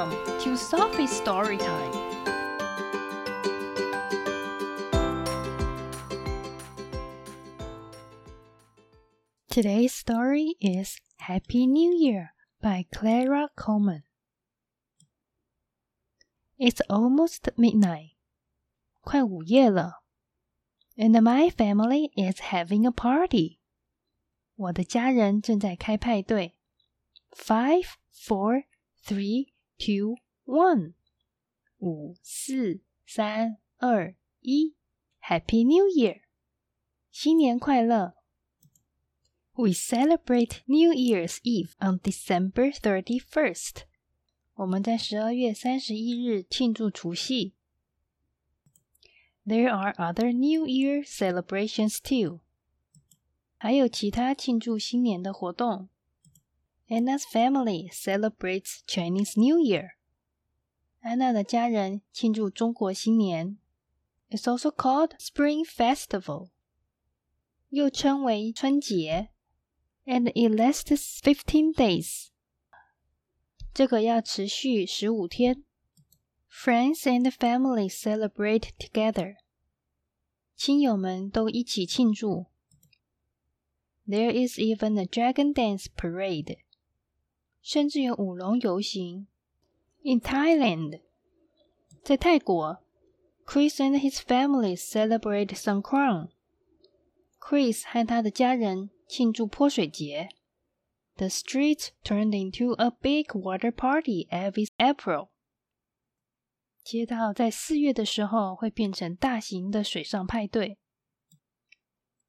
Welcome to Sophie's Story Time. Today's story is Happy New Year by Clara Coleman. It's almost midnight. 快午夜了。And my family is having a party. 我的家人正在开派对。Five, four, three, two, one. 五四三二一，Happy New Year！新年快乐！we celebrate New Year's Eve on December 31st. 我们在十二月三十一日庆祝除夕。There are other New Year celebrations too. 还有其他庆祝新年的活动。 Anna's family celebrates Chinese New Year. 安娜的家人庆祝中国新年。It's also called Spring Festival. 又称为春节。and it lasts fifteen days. 这个要持续十五天。Friends and family celebrate together. 亲友们都一起庆祝。There is even a dragon dance parade. 甚至有舞龙游行。In Thailand，在泰国，Chris and his family celebrate Songkran. Chris 和他的家人庆祝泼水节。The streets turned into a big water party every April。街道在四月的时候会变成大型的水上派对。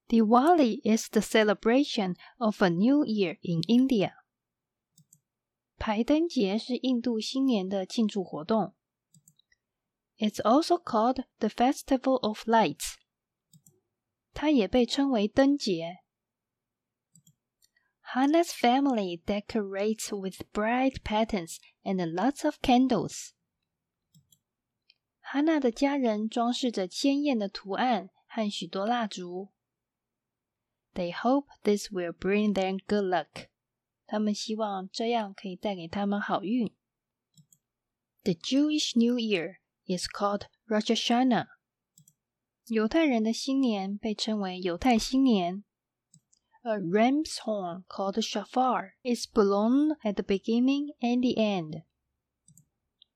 Diwali is the celebration of a new year in India。 排灯节是印度新年的庆祝活动。It's also called the Festival of Lights。它也被称为灯节。Hannah's family decorates with bright patterns and lots of candles. 哈娜的家人装饰着鲜艳的图案和许多蜡烛。They hope this will bring them good luck. 他们希望这样可以带给他们好运。The Jewish New Year is called Rosh Hashanah. 犹太人的新年被称为犹太新年。a ram's horn called shofar is blown at the beginning and the end.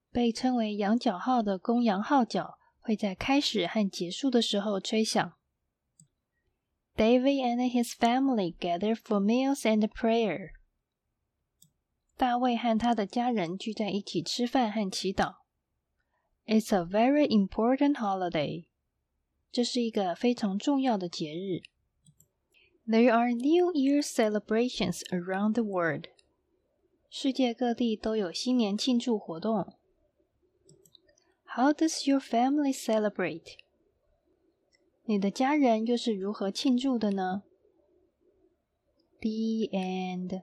被称为羊角号的公羊号角会在开始和结束的时候吹响。David and his family gather for meals and prayer. 大卫和他的家人聚在一起吃饭和祈祷。It's a very important holiday. 这是一个非常重要的节日。there are New Year celebrations around the world. 世界各地都有新年庆祝活动。How does your family celebrate? 你的家人又是如何庆祝的呢？The end.